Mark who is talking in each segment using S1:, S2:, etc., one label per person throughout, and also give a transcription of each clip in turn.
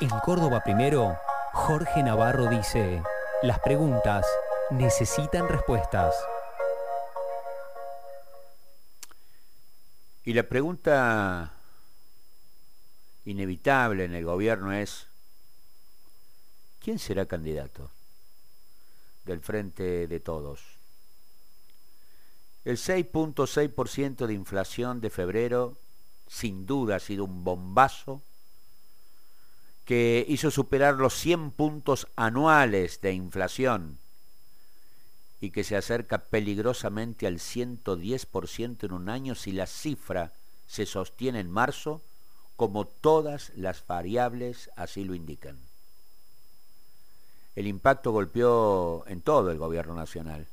S1: En Córdoba Primero, Jorge Navarro dice, las preguntas necesitan respuestas.
S2: Y la pregunta inevitable en el gobierno es, ¿quién será candidato del frente de todos? El 6.6% de inflación de febrero sin duda ha sido un bombazo que hizo superar los 100 puntos anuales de inflación y que se acerca peligrosamente al 110% en un año si la cifra se sostiene en marzo, como todas las variables así lo indican. El impacto golpeó en todo el gobierno nacional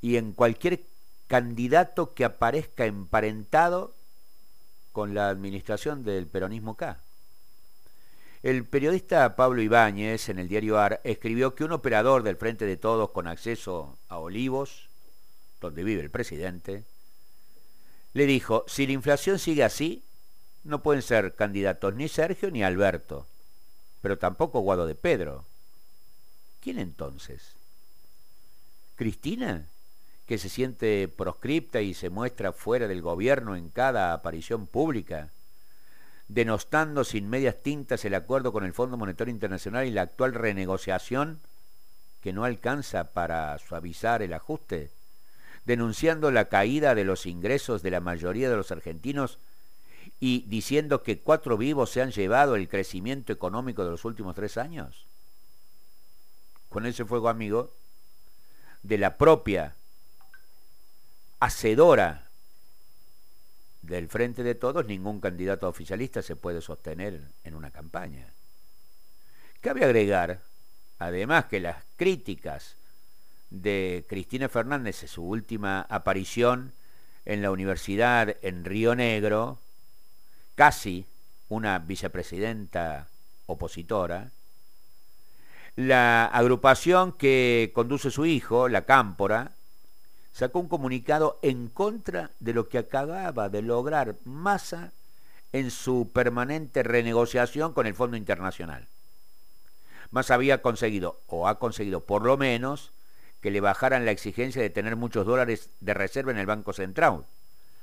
S2: y en cualquier candidato que aparezca emparentado con la administración del peronismo K. El periodista Pablo Ibáñez en el diario AR escribió que un operador del Frente de Todos con acceso a Olivos, donde vive el presidente, le dijo, si la inflación sigue así, no pueden ser candidatos ni Sergio ni Alberto, pero tampoco Guado de Pedro. ¿Quién entonces? ¿Cristina? que se siente proscripta y se muestra fuera del gobierno en cada aparición pública, denostando sin medias tintas el acuerdo con el Fondo Monetario Internacional y la actual renegociación que no alcanza para suavizar el ajuste, denunciando la caída de los ingresos de la mayoría de los argentinos y diciendo que cuatro vivos se han llevado el crecimiento económico de los últimos tres años. Con ese fuego amigo de la propia hacedora del frente de todos, ningún candidato oficialista se puede sostener en una campaña. Cabe agregar, además, que las críticas de Cristina Fernández en su última aparición en la universidad en Río Negro, casi una vicepresidenta opositora, la agrupación que conduce su hijo, la Cámpora, sacó un comunicado en contra de lo que acababa de lograr Massa en su permanente renegociación con el Fondo Internacional. Massa había conseguido, o ha conseguido por lo menos, que le bajaran la exigencia de tener muchos dólares de reserva en el Banco Central,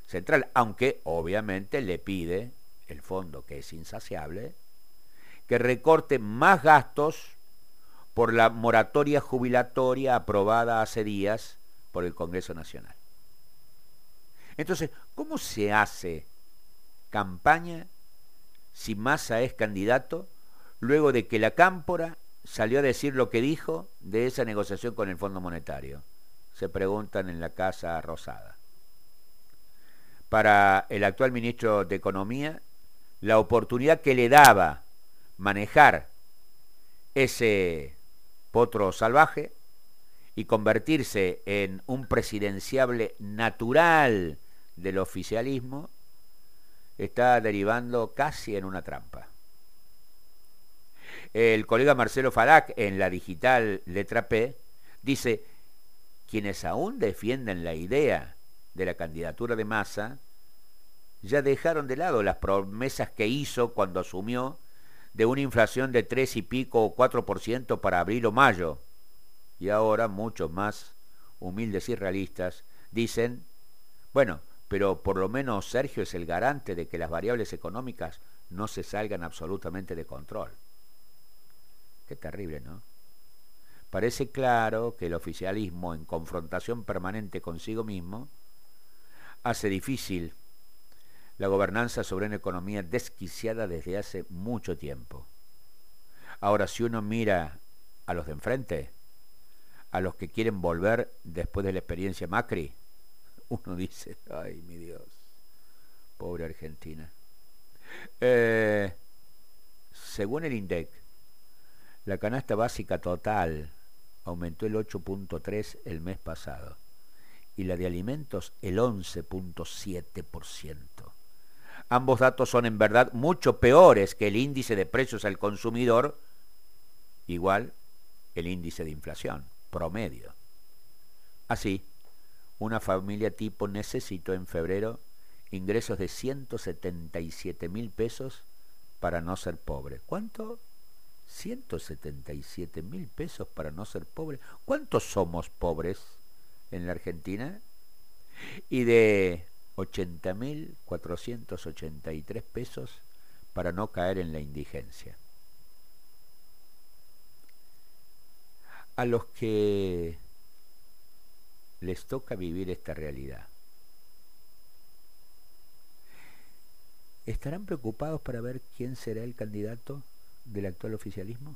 S2: central aunque obviamente le pide el fondo, que es insaciable, que recorte más gastos por la moratoria jubilatoria aprobada hace días por el Congreso Nacional. Entonces, ¿cómo se hace campaña si Massa es candidato luego de que la Cámpora salió a decir lo que dijo de esa negociación con el Fondo Monetario? Se preguntan en la Casa Rosada. Para el actual ministro de Economía, la oportunidad que le daba manejar ese potro salvaje y convertirse en un presidenciable natural del oficialismo, está derivando casi en una trampa. El colega Marcelo Falac en la digital letra P dice, quienes aún defienden la idea de la candidatura de Massa, ya dejaron de lado las promesas que hizo cuando asumió de una inflación de tres y pico o cuatro por ciento para abril o mayo, y ahora muchos más humildes y realistas dicen, bueno, pero por lo menos Sergio es el garante de que las variables económicas no se salgan absolutamente de control. Qué terrible, ¿no? Parece claro que el oficialismo, en confrontación permanente consigo mismo, hace difícil la gobernanza sobre una economía desquiciada desde hace mucho tiempo. Ahora, si uno mira a los de enfrente, a los que quieren volver después de la experiencia Macri, uno dice, ay mi Dios, pobre Argentina. Eh, según el INDEC, la canasta básica total aumentó el 8.3 el mes pasado y la de alimentos el 11.7%. Ambos datos son en verdad mucho peores que el índice de precios al consumidor, igual el índice de inflación promedio. Así, una familia tipo necesitó en febrero ingresos de 177 mil pesos para no ser pobre. ¿Cuánto? 177 mil pesos para no ser pobre. ¿Cuántos somos pobres en la Argentina? Y de 80.483 pesos para no caer en la indigencia. A los que les toca vivir esta realidad, ¿estarán preocupados para ver quién será el candidato del actual oficialismo?